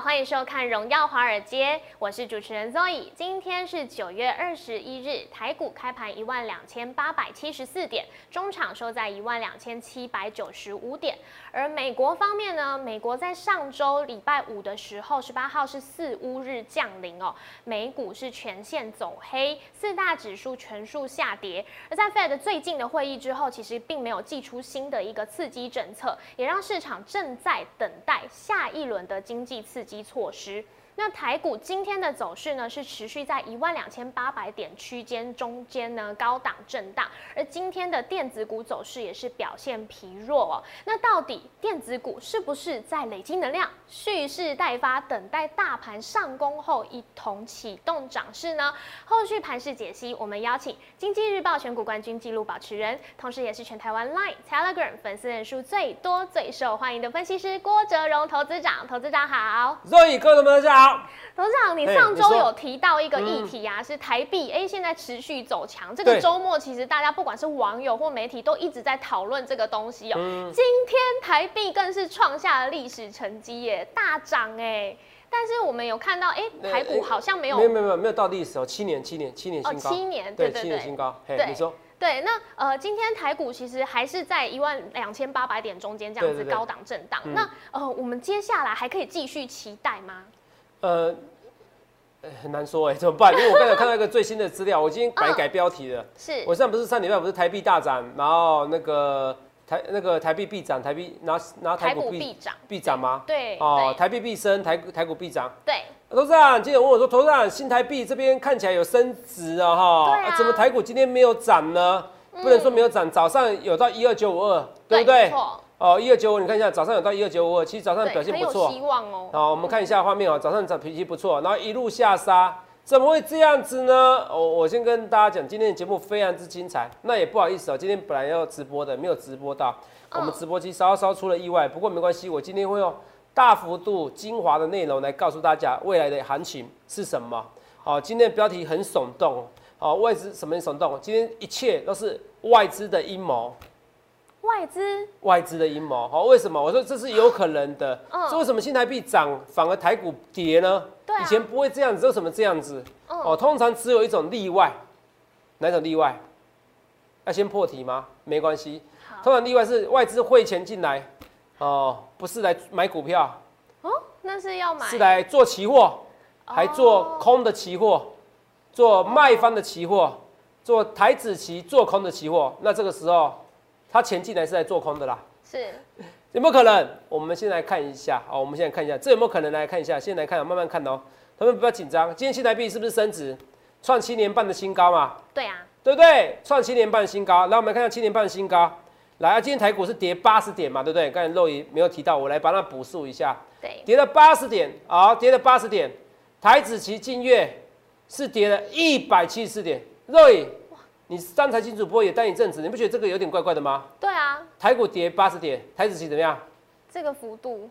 欢迎收看《荣耀华尔街》，我是主持人 Zoe。今天是九月二十一日，台股开盘一万两千八百七十四点，中场收在一万两千七百九十五点。而美国方面呢，美国在上周礼拜五的时候，十八号是四乌日降临哦，美股是全线走黑，四大指数全数下跌。而在 Fed 最近的会议之后，其实并没有寄出新的一个刺激政策，也让市场正在等待下一轮的经济。刺激及措施。那台股今天的走势呢，是持续在一万两千八百点区间中间呢高档震荡，而今天的电子股走势也是表现疲弱哦。那到底电子股是不是在累积能量，蓄势待发，等待大盘上攻后一同启动涨势呢？后续盘势解析，我们邀请经济日报选股冠军纪录保持人，同时也是全台湾 Line、Telegram 粉丝人数最多、最受欢迎的分析师郭哲荣投资长。投资长好，所以各位大家好。董事长，你上周有提到一个议题啊，是台币哎，现在持续走强。这个周末其实大家不管是网友或媒体都一直在讨论这个东西哦。今天台币更是创下了历史成绩耶，大涨哎。但是我们有看到哎，台股好像没有没有没有没有到历史哦，七年七年七年新高，七年对七年新高。对，你说对。那呃，今天台股其实还是在一万两千八百点中间这样子高档震荡。那呃，我们接下来还可以继续期待吗？呃，很难说哎，怎么办？因为我刚才看到一个最新的资料，我今天改改标题了。是，我上不是上礼拜不是台币大涨，然后那个台那个台币必涨，台币拿拿台股必涨必涨吗？对，哦，台币必升，台台股必涨。对，董事长今天问我说，董事长新台币这边看起来有升值啊哈，怎么台股今天没有涨呢？不能说没有涨，早上有到一二九五二，对不对？哦，一二九五，你看一下，早上有到一二九五二，其实早上表现不错，希望哦。好，我们看一下画面哦，早上早脾气不错，然后一路下杀，怎么会这样子呢？我我先跟大家讲，今天的节目非常之精彩，那也不好意思哦，今天本来要直播的，没有直播到，我们直播机稍稍出了意外，不过没关系，我今天会用大幅度精华的内容来告诉大家未来的行情是什么。好，今天的标题很耸动，哦，外资什么耸动？今天一切都是外资的阴谋。外资外资的阴谋，好，为什么？我说这是有可能的。嗯，为什么新台币涨反而台股跌呢？对，以前不会这样子，为什么这样子？哦，通常只有一种例外，哪种例外？要先破题吗？没关系。通常例外是外资汇钱进来，哦，不是来买股票。哦，那是要买？是来做期货，还做空的期货，做卖方的期货，做台子期做空的期货。那这个时候。他前进来是在做空的啦，是有没有可能？我们先来看一下，好，我们现在看一下，这有没有可能来看一下？先来看，慢慢看哦。他们不要紧张，今天新台币是不是升值，创七年半的新高嘛？对啊，对不对？创七年半新高，来我们看一下七年半的新高。来啊，今天台股是跌八十点嘛，对不对？刚才肉姨没有提到，我来帮他补述一下。对，跌了八十点，好，跌了八十点。台子期近月是跌了一百七十四点，肉姨。你三财经主播也待一阵子，你不觉得这个有点怪怪的吗？对啊，台股跌八十点，台子期怎么样？这个幅度，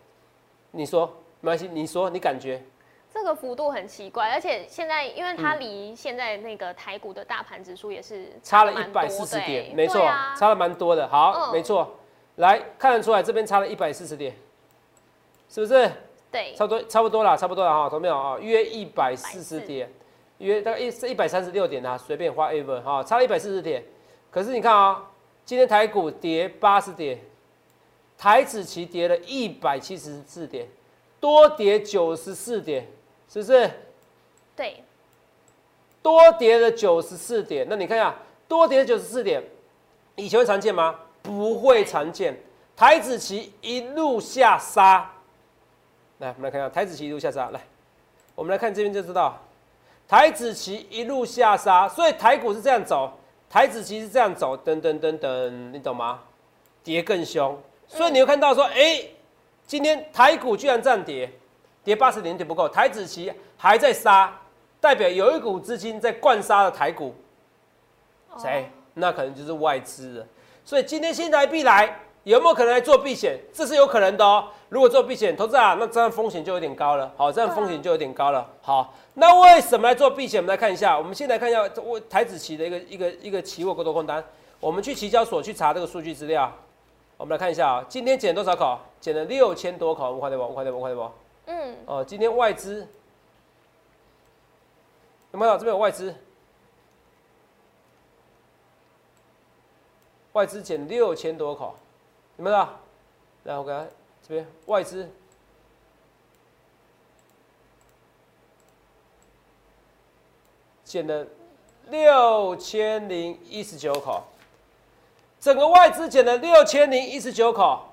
你说没关系，你说你感觉？这个幅度很奇怪，而且现在因为它离现在那个台股的大盘指数也是差了一百四十点，没错，差了蛮多的。好，没错，来看得出来这边差了一百四十点，是不是？对，差不多差不多了，差不多了哈，懂没有啊？约一百四十点。约大概一是一百三十六点啊，随便花 ever 哈，差了一百四十点。可是你看啊，今天台股跌八十点，台指期跌了一百七十四点，多跌九十四点，是不是？对，多跌了九十四点。那你看一下，多跌九十四点，以前会常见吗？不会常见。台子期一路下杀，来，我们来看一下台子期一路下杀。来，我们来看这边就知道。台子期一路下杀，所以台股是这样走，台子期是这样走，等等等等，你懂吗？跌更凶，所以你会看到说，哎，今天台股居然这样跌，跌八十点点不够，台子期还在杀，代表有一股资金在灌杀了台股，谁？那可能就是外资了。所以今天新台币来。有没有可能来做避险？这是有可能的哦。如果做避险投资啊，那这样风险就有点高了。好，这样风险就有点高了。好，那为什么来做避险？我们来看一下。我们先来看一下我台子期的一个一个一个期货多空单。我们去期交所去查这个数据资料。我们来看一下啊，今天减多少口？减了六千多口。我们快点不？我快点不？快点不？嗯，哦，今天外资有没有？这边有外资，外资减六千多口，有没有？来，我给他这边外资减了六千零一十九口，整个外资减了六千零一十九口，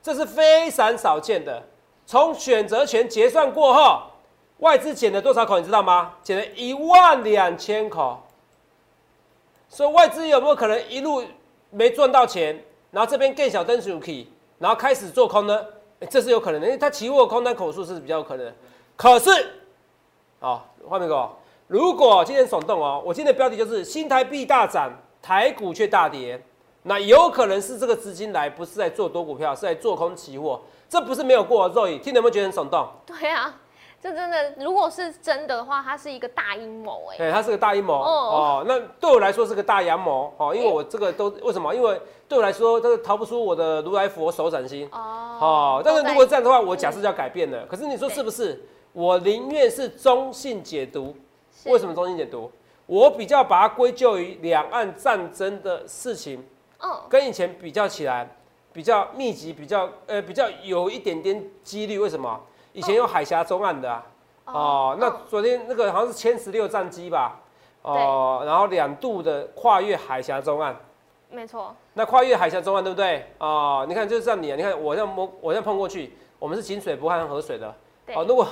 这是非常少见的。从选择权结算过后，外资减了多少口？你知道吗？减了一万两千口。所以外资有没有可能一路没赚到钱，然后这边更小灯数 key，然后开始做空呢？这是有可能的，因为它期货空单口数是比较有可能的。可是，好，画面哥。如果今天耸动哦，我今天的标题就是新台币大涨，台股却大跌，那有可能是这个资金来不是在做多股票，是在做空期货，这不是没有过肉眼，听你有没有觉得很耸动？对啊，这真的，如果是真的话，它是一个大阴谋哎。对，它是个大阴谋哦哦。那对我来说是个大阳谋哦，因为我这个都为什么？因为对我来说，这个逃不出我的如来佛手掌心哦哦。但是如果这样的话，我假设就要改变了。可是你说是不是？我宁愿是中性解读。是为什么中性解读？我比较把它归咎于两岸战争的事情，嗯，跟以前比较起来，比较密集，比较呃比较有一点点几率。为什么？以前有海峡中岸的啊，哦，那昨天那个好像是歼十六战机吧，哦，然后两度的跨越海峡中岸，没错，那跨越海峡中岸对不对？哦，你看就是这样你啊，你看我这样摸，我这样碰过去，我们是井水不犯河水的。哦，如果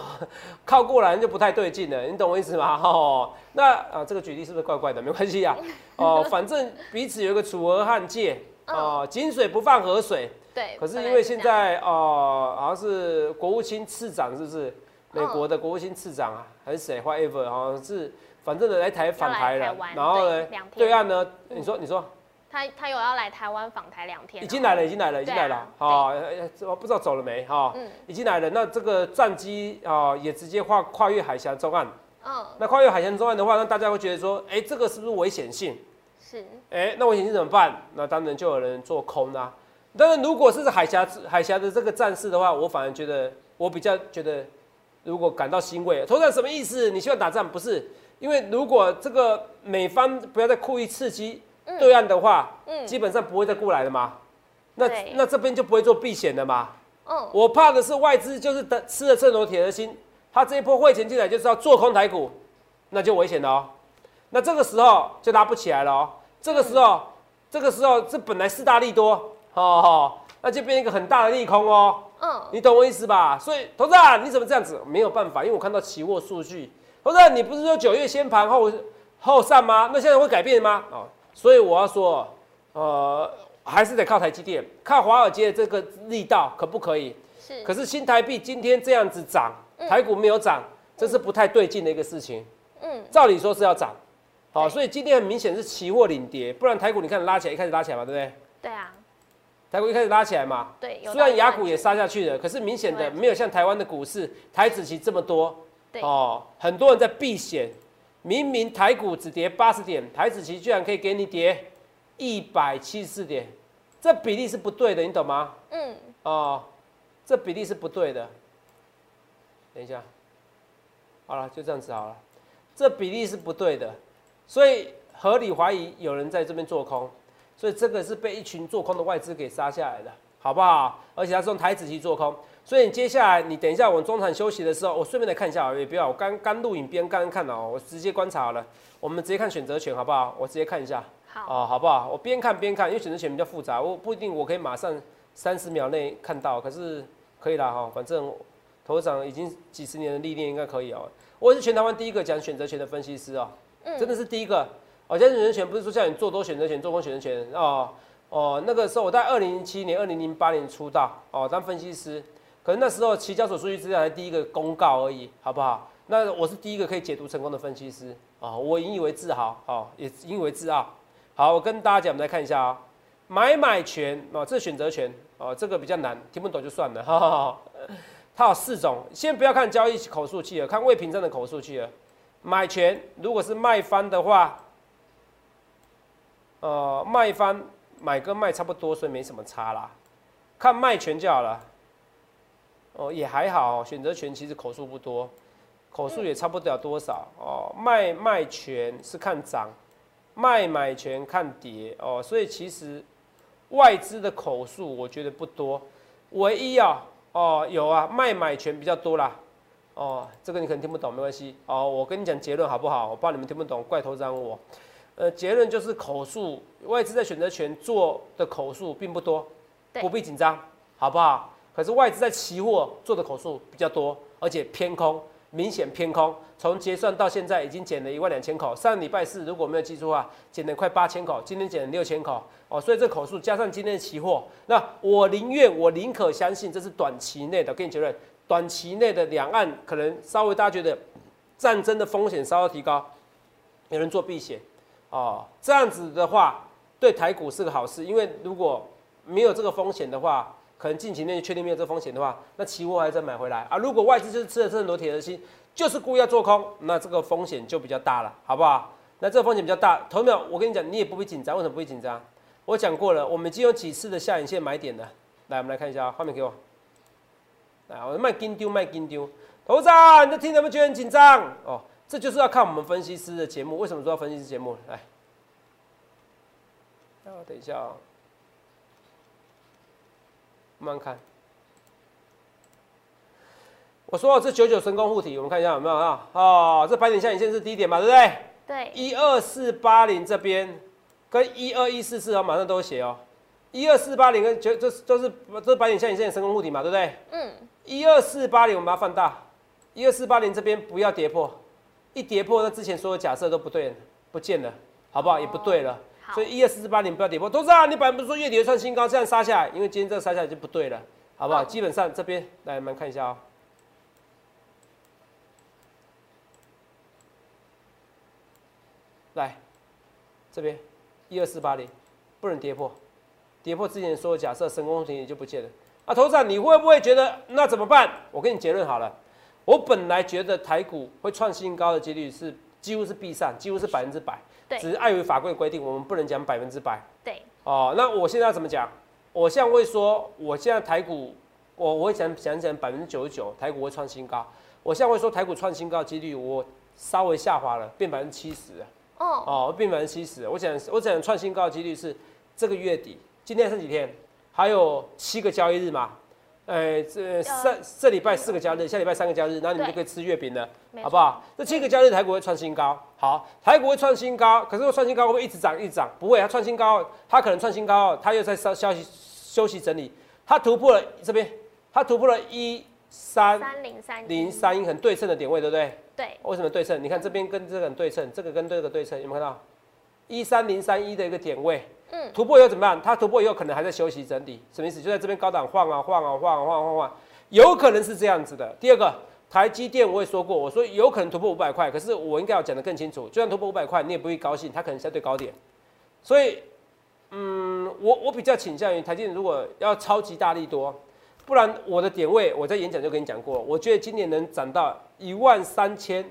靠过来就不太对劲了，你懂我意思吗？哦，那啊，这个举例是不是怪怪的？没关系啊，哦，反正彼此有一个楚河汉界，哦，井水不犯河水。对。可是因为现在哦，好像是国务卿次长是不是？美嗯国的国务卿次长啊，还是谁？whatever，好像是，反正呢来台访台了台湾，然后呢对岸呢，你说你说。他他有要来台湾访台两天，已经来了，已经来了，已经来了。对啊好，呃呃不知道走了没？哈，嗯已经来了。那这个战机啊，也直接跨跨越海峡中岸。嗯，那跨越海峡中岸的话，那大家会觉得说，哎，这个是不是危险性？是，哎，那危险性怎么办？那当然就有人做空啦。当然，如果是海峡海峡的这个战事的话，我反而觉得，我比较觉得，如果感到欣慰。头长什么意思？你希望打仗不是？因为如果这个美方不要再故意刺激对岸的话，嗯基本上不会再过来了嘛。那那这边就不会做避险的嘛。嗯，我怕的是外资就是等吃了秤砣铁了心，他这一波汇钱进来就是要做空台股，那就危险了哦。那这个时候就拉不起来了哦。这个时候，这个时候这本来四大利多，哦哦，那就变一个很大的利空哦。嗯，你懂我意思吧？所以，投资啊，你怎么这样子？没有办法，因为我看到期货数据。投资啊，你不是说九月先盘后后上吗？那现在会改变吗？哦，所以我要说，呃，还是得靠台积电，靠华尔街的这个力道，可不可以？是，可是新台币今天这样子涨，台股没有涨，这是不太对劲的一个事情。嗯，照理说是要涨，好，对所以今天很明显是期货领跌，不然台股你看拉起来，一开始拉起来嘛，对不对？对啊，台股一开始拉起来嘛，对，虽然雅股也杀下去了，可是明显的对没有像台湾的股市台子期这么多对哦，很多人在避险。明明台股只跌八十点，台子期居然可以给你跌一百七十四点，这比例是不对的，你懂吗？嗯，哦，这比例是不对的。等一下，好了，就这样子好了，这比例是不对的，所以合理怀疑有人在这边做空，所以这个是被一群做空的外资给杀下来的，好不好？而且它是用台子期做空，所以你接下来你等一下我们中场休息的时候，我顺便来看一下啊，也不要我刚刚录影边刚刚看哦，我直接观察好了，我们直接看选择权好不好？我直接看一下。好，哦，好不好？我边看边看，因为选择权比较复杂，我不一定我可以马上三十秒内看到，可是可以啦哈，反正头长已经几十年的历练，应该可以哦。我是全台湾第一个讲选择权的分析师哦，嗯真的是第一个。哦，讲选择权不是说叫你做多选择权、做空选择权哦哦，那个时候我在二零零七年、二零零八年出道哦，当分析师，可能那时候期交所数据资料才第一个公告而已，好不好？那我是第一个可以解读成功的分析师啊、哦，我引以为自豪，哦，也引以为自傲。好，我跟大家讲，我们来看一下啊、买买权哦，这是选择权哦，这个比较难，听不懂就算了，哈哈哈。它有四种，先不要看交易口述器了，看未凭证的口述器了。买权如果是卖方的话，呃，卖方买跟卖差不多，所以没什么差啦，看卖权就好了。哦，也还好，选择权其实口数不多，口数也差不了多少哦。卖卖权是看涨，卖买权看跌哦，所以其实外资的口数我觉得不多，唯一啊哦有啊卖买权比较多啦。哦，这个你可能听不懂，没关系哦。我跟你讲结论好不好？我怕你们听不懂，怪头让我。呃，结论就是口数外资在选择权做的口数并不多，不必紧张，好不好？可是外资在期货做的口数比较多，而且偏空，明显偏空。从结算到现在已经减了一万两千口，上礼拜四如果没有记错的话，减了快八千口，今天减了六千口哦。所以这口数加上今天的期货，那我宁愿我宁可相信这是短期内的。跟你结论，短期内的两岸可能稍微大家觉得战争的风险稍微提高，有人做避险哦，这样子的话对台股是个好事，因为如果没有这个风险的话。可能近期内确定没有这风险的话，那期货还再买回来啊。如果外资就是吃了这么多铁的心，就是故意要做空，那这个风险就比较大了，好不好？那这个风险比较大。头秒，我跟你讲，你也不会紧张，为什么不会紧张？我讲过了，我们已经有几次的下影线买点了。来，我们来看一下画面给我。来，我卖金丢，卖金丢。头子，你在听什么觉得很紧张？哦，这就是要看我们分析师的节目。为什么说要分析师节目？来，哦，等一下啊。慢慢看，我说这九九神功护体，我们看一下有没有啊？哦，这白点下影线是低点嘛，对不对？对。一二四八零这边跟一二一四四哦，马上都写哦。一二四八零跟九，这都是这是白点下影线的神功护体嘛，对不对？嗯。一二四八零，我们把它放大。一二四八零这边不要跌破，一跌破，那之前所有假设都不对，不见了，好不好？也不对了。所以一二四四八零不要跌破，董事长，你本来不是说月底会创新高，这样杀下来，因为今天这个杀下来就不对了，好不好？基本上这边来，我们看一下哦，来这边一二四八零不能跌破，跌破之前所有假设，神功停也就不见了。啊，董事长，你会不会觉得那怎么办？我给你结论好了，我本来觉得台股会创新高的几率是几乎是必上，几乎是百分之百。只是碍于法规规定，我们不能讲百分之百。对。哦，那我现在要怎么讲？我现在会说，我现在台股，我我会讲讲讲百分之九十九，台股会创新高。我现在会说，台股创新高几率我稍微下滑了，变百分之七十。哦。哦，变百分之七十。我想我想创新高的几率是这个月底，今天剩几天？还有七个交易日嘛？呃，这上这礼拜四个假日，下礼拜三个假日，然后你们就可以吃月饼了，好不好？这七个假日台股会创新高，好，台股会创新高，可是创新高会不会一直涨一直涨？不会，它创新高，它可能创新高，它又在消消息休息整理，它突破了这边，它突破了一三三零三零三一很对称的点位，对不对？对。为什么对称？你看这边跟这个很对称，这个跟这个对称，有没有看到？一三零三一的一个点位。嗯，突破以后怎么办？它突破以后可能还在休息整理，什么意思？就在这边高档晃啊晃啊晃啊晃晃晃，有可能是这样子的。第二个，台积电我也说过，我说有可能突破五百块，可是我应该要讲得更清楚。就算突破五百块，你也不会高兴，它可能相对高点。所以，嗯，我我比较倾向于台积电如果要超级大力多，不然我的点位我在演讲就跟你讲过，我觉得今年能涨到一万三千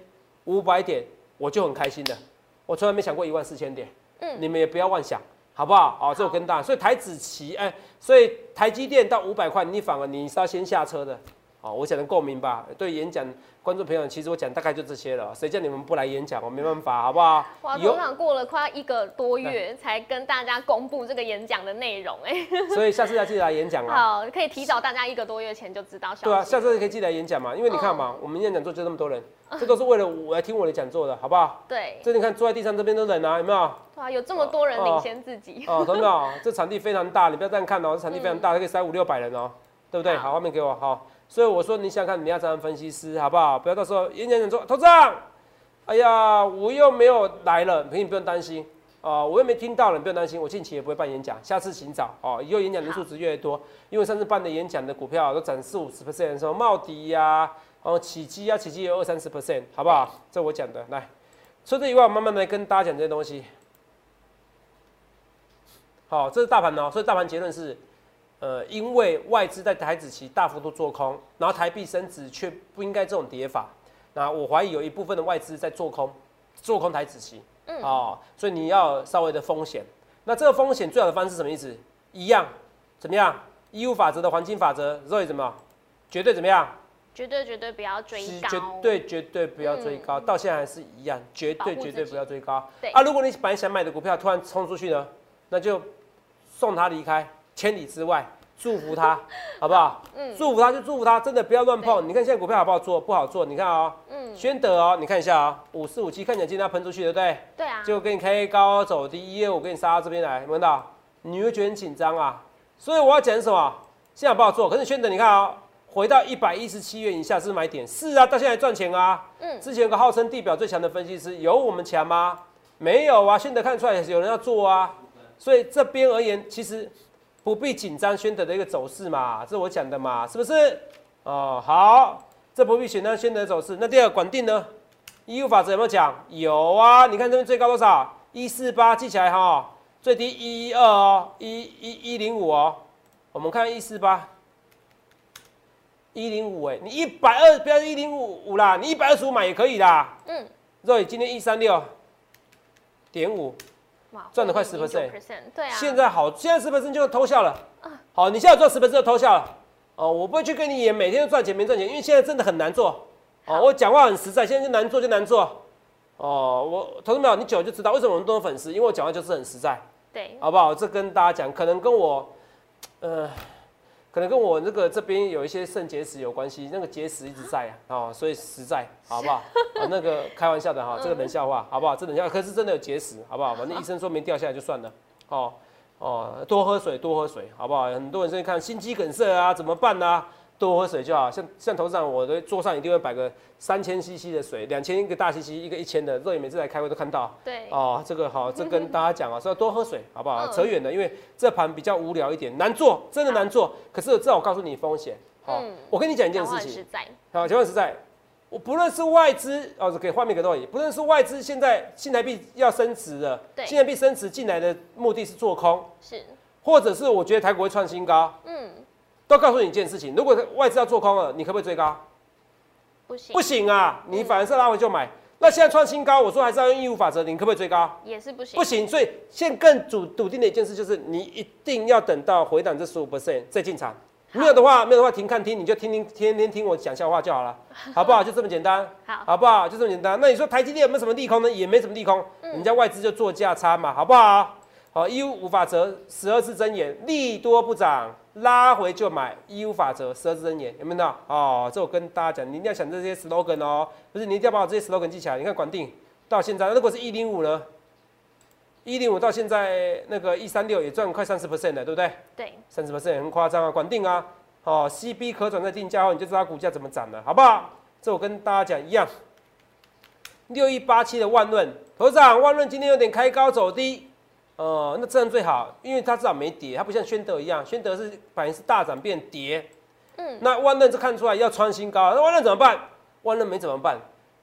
五百点，我就很开心的。我从来没想过一万四千点，嗯，你们也不要妄想。好不好？哦，这我跟大，所以台子期，哎，所以台积电到五百块，你反而你是要先下车的，哦，我讲的够明白。对演讲观众朋友，其实我讲大概就这些了。谁叫你们不来演讲，我没办法，好不好？哇，通常过了快一个多月才跟大家公布这个演讲的内容，哎，所以下次要记得来演讲啊。好，可以提早大家一个多月前就知道。对啊，下次可以记得来演讲嘛，因为你看嘛，我们演讲座就那么多人。这都是为了我来听我的讲座的，好不好？对。这你看坐在地上这边都冷啊，有没有？哇，有这么多人领先自己。哦，真的，这场地非常大，你不要这样看哦，这场地非常大，可以塞五六百人哦，对不对？好，画面给我，好。所以我说你想看，你要当分析师，好不好？不要到时候演讲讲座，头上，哎呀，我又没有来了，你不用担心啊，我又没听到了，你不用担心，我近期也不会办演讲，下次请早哦。以后演讲人数值越来越多，因为上次办的演讲的股票都涨四五十 percent，什么茂迪呀。哦，起基啊，起基有二三十 percent，好不好？这我讲的，来，除此以外，我慢慢来跟大家讲这些东西。好，这是大盘哦，所以大盘结论是，呃，因为外资在台子期大幅度做空，然后台币升值却不应该这种跌法，那我怀疑有一部分的外资在做空，做空台子期，嗯，哦，所以你要稍微的风险。那这个风险最好的方式什么意思？一样，怎么样？义务法则的黄金法则，所以怎么？绝对怎么样？绝对绝对不要追高，绝对绝对不要追高，嗯到现在还是一样，绝对绝对不要追高。对啊，如果你本来想买的股票突然冲出去呢，那就送他离开千里之外，祝福他，好不好？嗯祝福他就祝福他，真的不要乱碰。你看现在股票好不好做？不好做。你看啊、嗯，宣德哦，你看一下啊、五四五七看起来今天要喷出去，对不对？对啊，就给你开高走低，一二五给你杀到这边来，有没有看到？你会觉得很紧张啊。所以我要讲什么？现在不好做？可是宣德，你看啊、回到一百一十七元以下是买点，是啊，到现在赚钱啊。嗯之前有个号称地表最强的分析师，有我们强吗？没有啊，宣德看出来有人要做啊。所以这边而言，其实不必紧张宣德的一个走势嘛，这是我讲的嘛，是不是？哦，好，这不必紧张宣德的走势。那第二个管定呢？义务法则有没有讲？有啊，你看这边最高多少？一四八，记起来哈，最低一一二哦，一一一零五哦。我们看一四八，一零五哎，你一百二不要一零五五啦，你一百二十五买也可以啦。嗯，肉今天一三六点五，哇，赚了快十 percent，对啊，现在好，现在十 percent 就偷笑了。好，你现在赚十 percent 就偷笑了。哦，我不会去跟你演每天都赚钱没赚钱，因为现在真的很难做。哦，我讲话很实在，现在就难做就难做。哦，我投资没有，你久了就知道为什么我们都有粉丝，因为我讲话就是很实在，对，好不好？这跟大家讲，可能跟我，呃，可能跟我那个这边有一些肾结石有关系，那个结石一直在啊，哦，所以实在，好不好？啊，那个开玩笑的哈，这个冷笑话，好不好？这冷笑话，可是真的有结石，好不好？反正 医生说没掉下来就算了，哦哦，多喝水，多喝水，好不好？很多人现在看心肌梗塞啊，怎么办呢、多喝水就好，像像头上我的桌上一定会摆个三千 CC 的水，两千一个大 CC，一个一千的。肉眼每次来开会都看到。对，哦，这个好，这跟 大家讲啊，说要多喝水，好不好？嗯扯远了，因为这盘比较无聊一点，难做，真的难做。可是至少我告诉你风险。好、嗯我跟你讲一件事情，很实在，好，实在，我不论是外资哦，给画面给到你，不论是外资现在新台币要升值了，对新台币升值进来的目的是做空，是，或者是我觉得台股会创新高，嗯，都告诉你一件事情：如果外资要做空了，你可不可以追高？不行，不行啊，你反而是拉回就买。那现在创新高，我说还是要用义务法则，你可不可以追高？也是不行，不行，所以现在更笃笃定的一件事就是，你一定要等到回档这十五 percent 再进场。没有的话，没有的话停看听，你就听听天天听我讲笑话就好了，好不好？就这么简单，好，好不好？就这么简单。那你说台积电有没有什么利空呢？也没什么利空，人家外资就做价差嘛，好不好？好，一五法则十二字真言，利多不涨，拉回就买，一五法则十二字真言，有没有看到？哦，这我跟大家讲，你一定要想这些 slogan 哦，不是你一定要把我这些 slogan 记起来。你看管定到现在，如果是一零五呢？一零五到现在那个一三六也赚快三十 percent 了，对不对？对，三十 percent 很夸张啊，管定啊，哦，CB 可转债定价后，你就知道股价怎么涨了，好不好？这我跟大家讲一样。六一八七的万润，头长，万润今天有点开高走低，呃，那这样最好，因为它至少没跌，它不像宣德一样，宣德是反应是大涨变跌，嗯，那万润是看出来要创新高，那万润怎么办？万润没怎么办，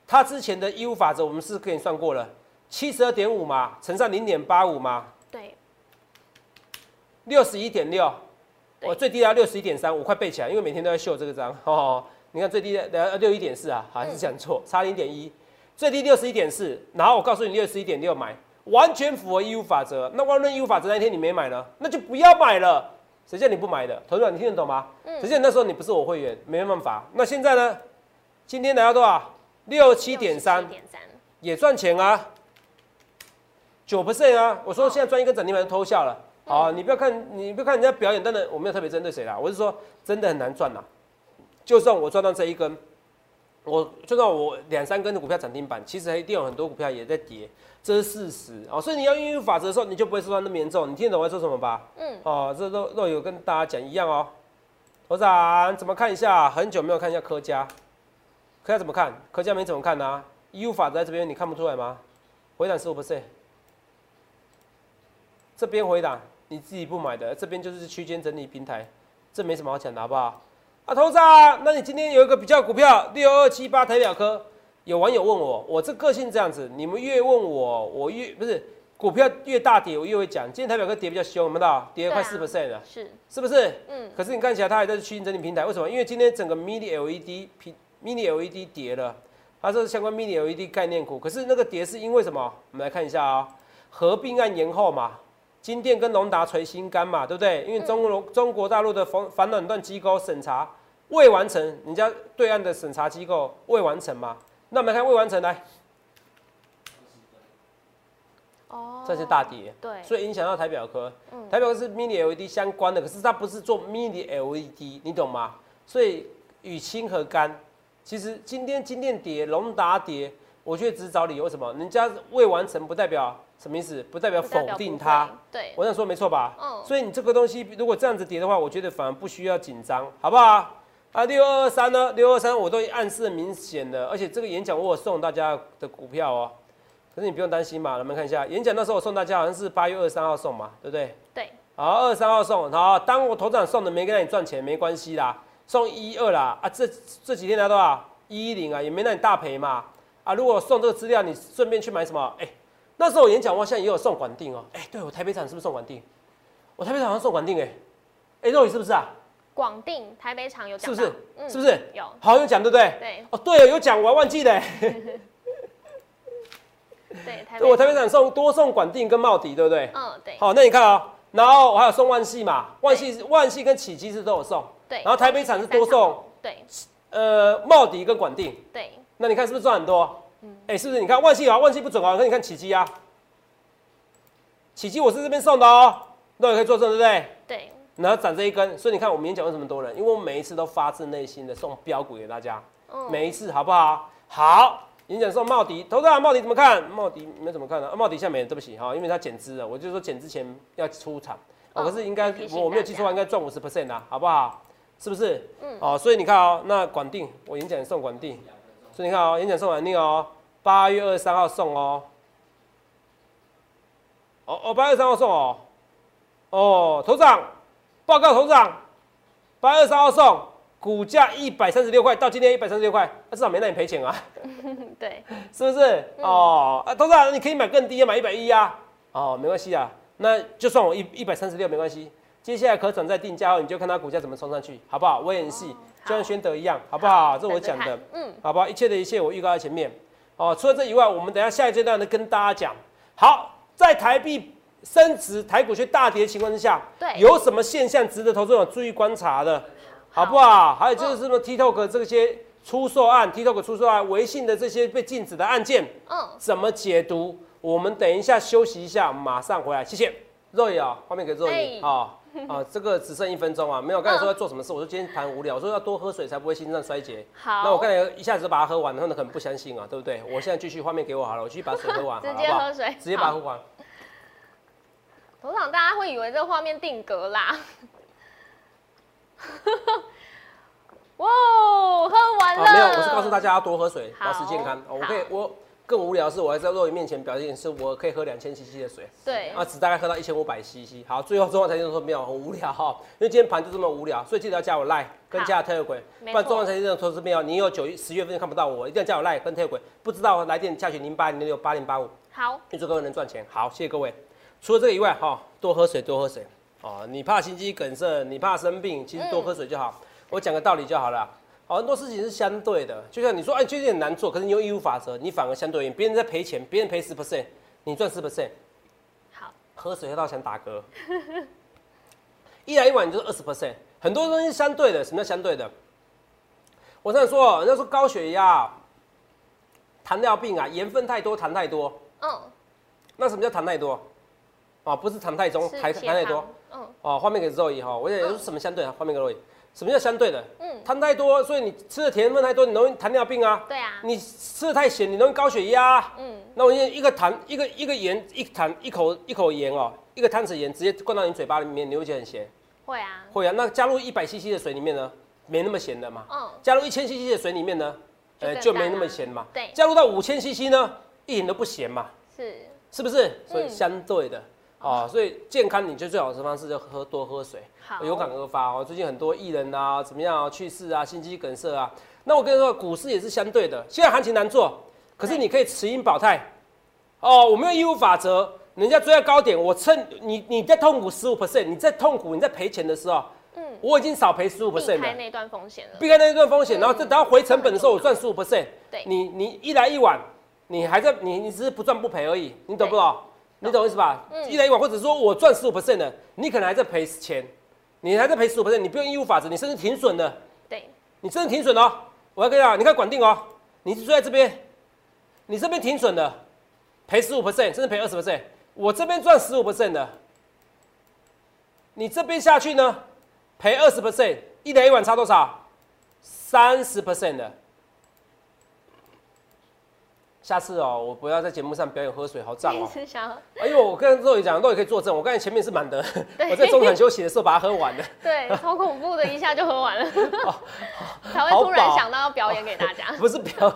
它之前的义务法则我们是给你算过了，七十二点五嘛，乘上零点八五嘛，对，六十一点六，我最低要六十一点三，我快背起来，因为每天都在秀这个章 哦。你看最低的六一点四啊，还是讲错，差零点一，最低六十一点四，然后我告诉你六十一点六买，完全符合义务法则。那万润义务法则那一天你没买呢，那就不要买了。谁叫你不买的？投资者你听得懂吗？嗯谁叫你那时候你不是我会员，没办法。那现在呢？今天来到多少？六七点三，也赚钱啊，九 percent 啊！我说现在赚一根涨停板就偷笑了。好、你不要看，你不要看人家表演，当然我没有特别针对谁啦，我是说真的很难赚呐。就算我赚到这一根，我就算我两三根的股票涨停板，其实还一定有很多股票也在跌，这是事实哦。所以你要运用法则的时候，你就不会受到那么严重。你听得懂我在说什么吧？嗯，哦，这都都有跟大家讲一样哦。头长怎么看一下？很久没有看一下科家，科家怎么看？科家没怎么看啊。义务法则在这边，你看不出来吗？回档十五 percent，这边回档你自己不买的，这边就是区间整理平台，这没什么好讲的，好不好？啊，投资啊，那你今天有一个比较股票六二七八台表科，有网友问我，我这个性这样子，你们越问我，我越不是股票越大跌，我越会讲。今天台表科跌比较凶，有没有到？跌了快四 percent 了，是，是不是？嗯，可是你看起来它还在区间整理平台，为什么？因为今天整个 mini LED 平 mini LED 跌了，它这是相关 mini LED 概念股。可是那个跌是因为什么？我们来看一下啊、合并案延后嘛，金店跟隆达垂心肝嘛，对不对？因为中国中国大陆的反反垄断机构审查未完成，人家对岸的审查机构未完成嘛？那我们来看未完成来，哦这是大跌，对，所以影响到台表科。嗯台表科是 mini LED 相关的，可是它不是做 mini LED，你懂吗？所以与氢和干，其实今天金店跌，龙达跌，我觉得只是找理由，为什么？人家未完成不代表什么意思？不代表否定它会。对，我想说没错吧？嗯所以你这个东西如果这样子跌的话，我觉得反而不需要紧张，好不好？啊，六二三呢？六二三我都暗示明显的，而且这个演讲我有送大家的股票哦。可是你不用担心嘛，我们看一下演讲那时候我送大家好像是八月二十三号送嘛，对不对？对，好，二十三号送，好，当我头长送的没跟你赚钱没关系啦，送一二啦，啊，这这几天拿多少？一一零啊，也没让你大赔嘛，啊，如果送这个资料，你顺便去买什么？哎、那时候我演讲我现在也有送管定哦，哎、对我台北场是不是送管定？我台北场好像送管定哎、哎、肉宇是不是啊？广定台北场有是不是？嗯，是？是不是？有，好有讲对不对？对哦，对哦，有讲我还忘记了、对，台我台北场送多送管定跟茂迪，对不对？嗯，对好，那你看啊、然后我还有送万系嘛，万系万系跟启基是都有送，对，然后台北场是多送，对呃，茂迪跟管定，对，那你看是不是赚很多？哎、是不是？你看万幸啊，万幸不准啊，可你看启基啊，启基我是这边送的哦，那也可以作证，对不对？对，然后涨这一根，所以你看我们演讲为什么多人？因为我们每一次都发自内心的送标股给大家，嗯，每一次好不好？好，演讲送茂迪，投资人茂迪怎么看？茂迪没怎么看呢、啊？茂迪下面对不起哈，因为它减资了，我就说减之前要出场，哦，哦可是应该我没有记错，应该赚五十 percent 啊，好不好？是不是？嗯哦，所以你看哦，那管定我演讲送管定，所以你看哦，演讲送管定哦，八月二十三号送哦，哦哦，八月二十三号送哦，哦，头长报告头长，八月二十三号送，股价一百三十六块，到今天一百三十六块，那至少没让你赔钱啊。对，是不是？哦，啊，董事长，你可以买更低啊，买一百一啊。哦，没关系啊，那就算我一一百三十六没关系。接下来可转债定价后，你就看它股价怎么冲上去，好不好？我演戏，就像宣德一样，好不好？这我讲的嗯，好不好？一切的一切我预告在前面。哦，除了这以外，我们等一下下一阶段呢跟大家讲。好，在台币升值、台股却大跌的情况之下，对有什么现象值得投资者注意观察的，好不好？还有就是什么 TikTok 这些出售案、TikTok 出售案、微信的这些被禁止的案件，嗯，怎么解读？我们等一下休息一下，马上回来，谢谢。肉眼啊，画面给肉眼哎啊啊，这个只剩一分钟啊，没有刚才说要做什么事，我说今天盘无聊，我说要多喝水才不会心脏衰竭。好，那我刚才一下子就把它喝完，他们可能不相信啊，对不对？我现在继续画面给我好了，我继续把水喝完，直？接喝水，直接把它喝完。头场大家会以为这个画面定格啦。哇，喝完了、啊，没有，我是告诉大家要多喝水，保持健康。哦我可以，我更无聊的是，我还在肉眼面前表现是我可以喝两千 CC 的水，对，啊，只大概喝到一千五百 CC。好，最后中华财经说没有，很无聊哈，因为今天盘就这么无聊，所以记得要加我 Line 跟加特有鬼，不然中华财经的投资朋友，你有九十月份看不到我，一定要加我 Line 跟特有鬼，不知道来电加群零八零六八零八五，好，预祝各位能赚钱。好，谢谢各位。除了这个以外，哈，多喝水，多喝水。哦，你怕心肌梗塞，你怕生病，其实多喝水就好。我讲个道理就好了。好，很多事情是相对的，就像你说，哎，最近很难做，可是你用义务法则，你反而相对应，别人在赔钱，别人赔十 percent，你赚十 percent，好，喝水喝到想打嗝，一来一往你就是二十 percent，很多东西是相对的。什么叫相对的？我这样说，人家说高血压、糖尿病啊，盐分太多，糖太多。嗯，那什么叫糖太多？哦，不是糖太重，是糖糖太多。，嗯，哦，画面给肉姨哈，我也说什么相对啊？画面给肉姨，什么叫相对的？嗯糖太多，所以你吃的甜分太多，你容易糖尿病啊。对啊，你吃的太咸，你容易高血压啊。嗯，那我现在一个糖，一个一个盐，一糖一口一口盐哦，一个汤匙盐直接灌到你嘴巴里面，你会觉得很咸。会啊，会啊，那加入一百 CC 的水里面呢，没那么咸的嘛。嗯，加入一千 CC 的水里面呢，呃就没那么咸嘛。对加入到五千 CC 呢，一点都不咸嘛。是，是不是？所以嗯相对的、哦，所以健康你就最好的方式就喝多喝水，好，有感而发哦。最近很多艺人啊，怎么样、啊、去世啊，心肌梗塞啊。那我跟你说，股市也是相对的。现在行情难做，可是你可以持盈保泰。哦，我没有义务法则，人家追在高点，我趁你你在痛苦十五 percent，你在痛苦你在赔钱的时候，嗯，我已经少赔十五避 percent 了。开那段风险了，避开那一段风险，然后这等到回成本的时候，我赚十五 percent。对你你一来一往，你还在你你只是不赚不赔而已，你懂不懂？你懂意思吧？嗯一来一往，或者说我赚十五 percent 的，你可能还在赔钱，你还在赔十五 percent，你不用义务法则，你甚至停损的，对，你真的停损哦。我要跟你讲，你看管定哦，你是追在这边，你这边停损的，赔十五 percent，甚至赔二十 percent。我这边赚十五 percent 的，你这边下去呢，赔二十 percent，一来一晚差多少？三十 percent 的。下次哦，我不要在节目上表演喝水，好脏哦。哎呦，我跟肉宇讲，肉宇可以作证，我刚才前面是满的，我在中场休息的时候把它喝完了。对，超恐怖的，一下就喝完了，才会突然想到要表演给大家。不是表，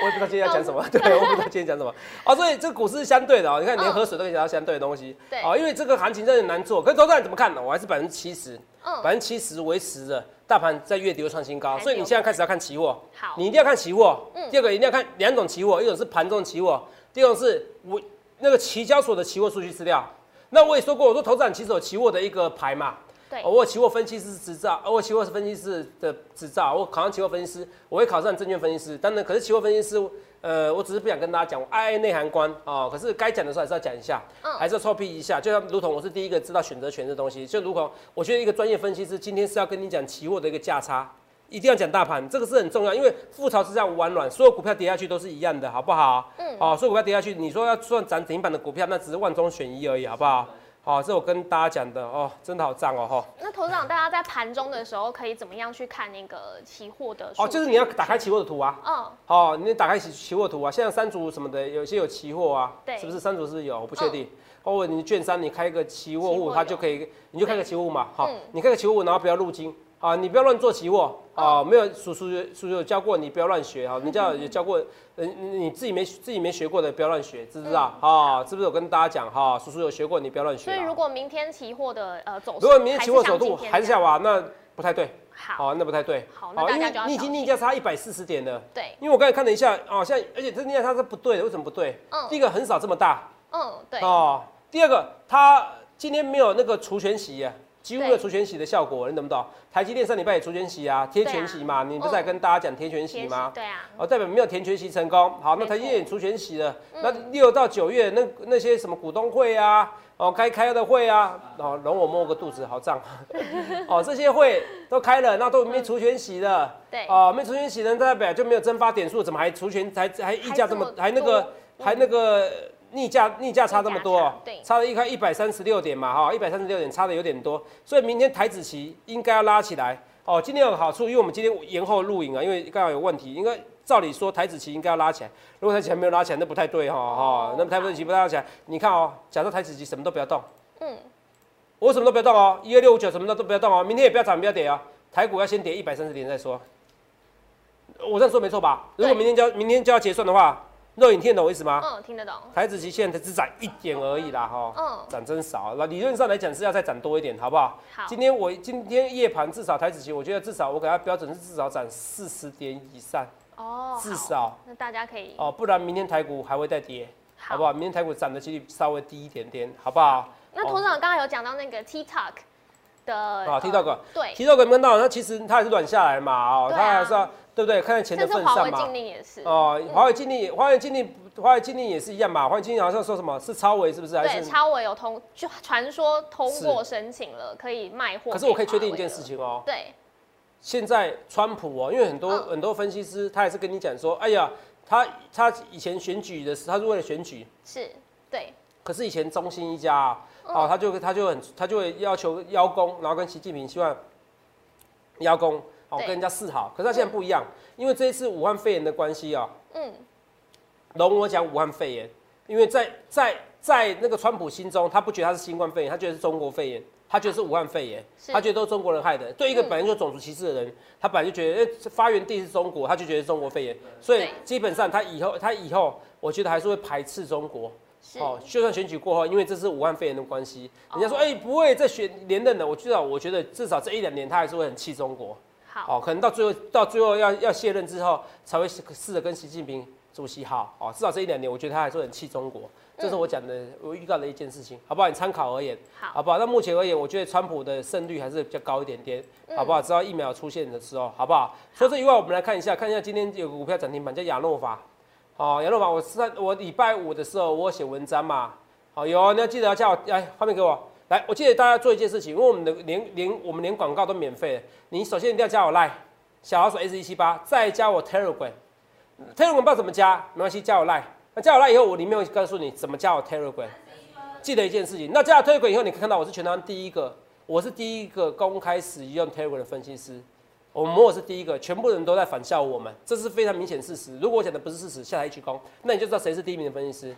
我也不知道今天要讲什么，对，我不知道今天讲什么。哦，所以这个股市是相对的哦，你看连嗯喝水都可以讲到相对的东西。对哦，因为这个行情真的很难做，可是投资人怎么看呢？我还是百分之七十，嗯，百分之七十维持着大盘在月底会创新高，所以你现在开始要看期货。好，你一定要看期货。嗯第二个一定要看两种期货，一种是盘中期货，第二种是我那个期交所的期货数据资料。那我也说过，我说投资人其实有期货的一个牌嘛，对哦，我有期货分析师执照，哦我有期货分析师的执照，我考上期货分析师，我会考上证券分析师。当然，可是期货分析师，呃，我只是不想跟大家讲，我爱爱内涵观哦。可是该讲的时候还是要讲一下，嗯还是要臭屁一下。就像如同我是第一个知道选择权这东西，就如同我觉得一个专业分析师今天是要跟你讲期货的一个价差。一定要讲大盘，这个是很重要，因为覆巢之下无完卵，所有股票跌下去都是一样的，好不好？嗯哦，所有股票跌下去，你说要算涨停板的股票，那只是万中选一而已，好不好？好、这我跟大家讲的哦，真的好脏哦，哈。那头长，大家在盘中的时候可以怎么样去看那个期货的哦，就是你要打开期货的图啊，嗯，哦，你打开期期货图啊，像三足什么的，有些有期货啊，对是不是三足是有？我不确定。或者你券商你开个期货户，它就可以，你就开个期货户嘛，好嗯，你开个期货户，然后不要入金啊，你不要乱做期货啊，没有叔叔叔叔有教过你不要乱学哈，人家有教过，嗯，你自己没自己没学过的不要乱学，知不知道？啊，是不是我跟大家讲哈？叔叔有学过，你不要乱学啊。所以如果明天期货的呃走势，如果明天期货走度还是下滑，那不太对，好，那不太对。好，那大因家就要为你已经逆价差一百四十点了。对，因为我刚才看了一下，哦，现在而且这逆价差是不对的，为什么不对？嗯第一个很少这么大嗯，对，哦，第二个它今天没有那个除权息啊，几乎没有除权息的效果，你懂不懂？台积电上礼拜也除权息啊，贴权息嘛，你不是在跟大家讲贴权息吗？对啊，哦，代表没有填权息成功。好，那台积电也除权息了，嗯那六到九月那那些什么股东会啊，哦该开的会啊，哦容我摸个肚子，好胀。哦，这些会都开了，那都没除权息的。对，哦，没除权息的代表就没有蒸发点数，怎么还除权还还溢价这么还那个多还那个逆价逆价差这么多对，差了一块一百三十六点嘛哈，一百三十六点差的有点多，所以明天台子期应该要拉起来。哦，今天有个好处，因为我们今天延后录影啊，因为刚好有问题，应该照理说台子期应该要拉起来，如果台子期还没有拉起来，那不太对哈哈哦，那么台子期不拉起来，你看哦，假设台子期什么都不要动，嗯，我什么都不要动哦，一二六五九什么都都不要动哦，明天也不要涨不要跌哦，台股要先跌一百三十点再说。我这样说没错吧？如果明天就要明天就要结算的话，肉眼听得懂我意思吗？嗯，听得懂，台子期现在只涨一点而已啦哈，嗯，涨真少。那理论上来讲是要再涨多一点，好不好？好，今天我今天夜盘至少台子期，我觉得至少我给它标准是至少涨四十点以上，哦，至，少那大家可以，哦，不然明天台股还会再跌，好不好。明天台股涨的几率稍微低一点点，好不好？那董事长刚刚有讲到那个 TikTok 的，啊呃，TikTok 对，提到有没有看到？那其实它还是软下来嘛，哦，它还是要对不对？看在钱的份上嘛华为禁。令也是，哦，华为禁令，华为禁令，华为禁令也是一样嘛。华为禁令好像说什么是超维是不是？还对，是？超维有通，就传说通过申请了，可以卖货。可是我可以确定一件事，情哦，对，现在川普哦，因为很多嗯很多分析师他也是跟你讲说，哎呀，他他以前选举的时候，他是为了选举，是，对，可是以前中兴一家啊，嗯哦，他就他就很他就会要求邀功，然后跟习近平希望邀功，哦，跟人家示好。可是他现在不一样，因为这一次武汉肺炎的关系啊，嗯，容我讲武汉肺炎，因为在在在那个川普心中，他不觉得他是新冠肺炎，他觉得是中国肺炎，他觉得是武汉肺炎，他觉得都是中国人害的。对一个嗯本来就种族歧视的人，他本来就觉得，哎、发源地是中国，他就觉得是中国肺炎，所以基本上他以后他以后，我觉得还是会排斥中国。是，哦，就算选举过后，因为这是武汉肺炎的关系，人家说，哦哎、不会再选连任的。我至少，我觉得至少这一两年他还是会很气中国。好，哦，可能到最后到最后要要卸任之后，才会试试着跟习近平主席好。哦，至少这一两年，我觉得他还是很气中国。这是我讲的，我预告的一件事情，好不好？你参考而言，好，好不好？那目前而言，我觉得川普的胜率还是比较高一点点，嗯好不好？直到疫苗出现的时候，好不好？除了这以外，我们来看一下，看一下今天有个股票涨停板叫亚诺法。哦，亚诺法，我上我礼拜五的时候我写文章嘛，好有哦，你要记得要叫我来画面给我。来，我记得大家做一件事情，因为我们的连连我们连广告都免费的，你首先一定要加我 line，小老鼠 S 一七八，再加我 Telegram，Telegram 不知道怎么加，没关系，加我 Line。那加我 Line 以后，我里面会告诉你怎么加我 Telegram。记得一件事情，那加了 Telegram 以后，你可以看到我是全台湾第一个，我是第一个公开使用 Telegram 的分析师。我们我是第一个，全部人都在反笑我们，这是非常明显事实。如果我讲的不是事实，下台一鞠躬，那你就知道谁是第一名的分析师。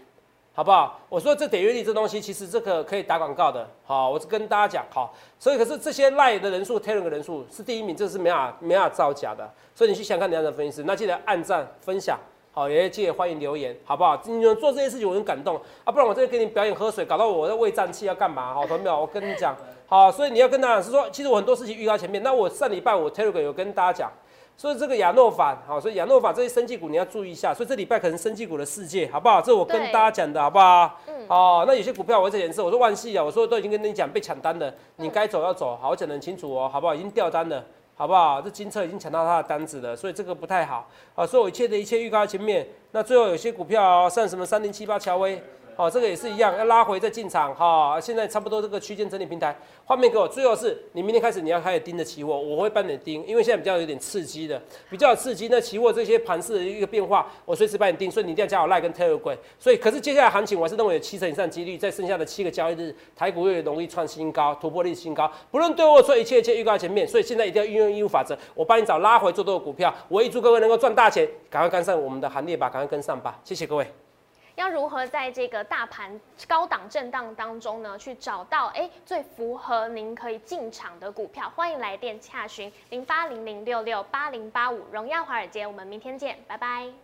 好不好？我说这点阅率这东西，其实这个可以打广告的。好，我是跟大家讲，好，所以可是这些赖的人数、Telegram 的人数是第一名，这是没法没法造假的。所以你去想看哪样的分析师，那记得按赞、分享，好，也记得欢迎留言，好不好？你们做这些事情我很感动啊，不然我这给你表演喝水，搞到我在胃胀气要干嘛？好，同没有？我跟你讲，好，所以你要跟大家是说，其实我很多事情预告前面。那我上礼拜我 Telegram 有跟大家讲。所以这个亚诺法，好，所以亚诺法这些生技股你要注意一下。所以这礼拜可能生技股的世界，好不好？这我跟大家讲的好不好？嗯。哦，那有些股票我在演示，我说万系啊，我说都已经跟你讲被抢单了，你该走要走，好，我讲得很清楚哦，好不好？已经掉单了，好不好？这金策已经抢到他的单子了，所以这个不太好。啊，所以我一切的一切预告在前面，那最后有些股票像什么三零七八乔威。好，这个也是一样，要拉回再进场哈。现在差不多这个区间整理平台，画面给我。最后是你明天开始你要开始盯着期货，我会帮你盯，因为现在比较有点刺激的，比较刺激。那期货这些盘势的一个变化，我随时帮你盯，所以你一定要加我赖跟 Telegram。所以，可是接下来行情，我还是认为有七成以上几率，在剩下的七个交易日，台股又容易创新高，突破历史新高。不论对我说一切一切预告前面，所以现在一定要运用义务法则，我帮你找拉回做多的股票。我预祝各位能够赚大钱，赶快跟上我们的行列吧，赶快跟上吧，谢谢各位。要如何在这个大盘高档震荡当中呢，去找到哎最符合您可以进场的股票？欢迎来电洽询零八零零六六八零八五荣耀华尔街，我们明天见，拜拜。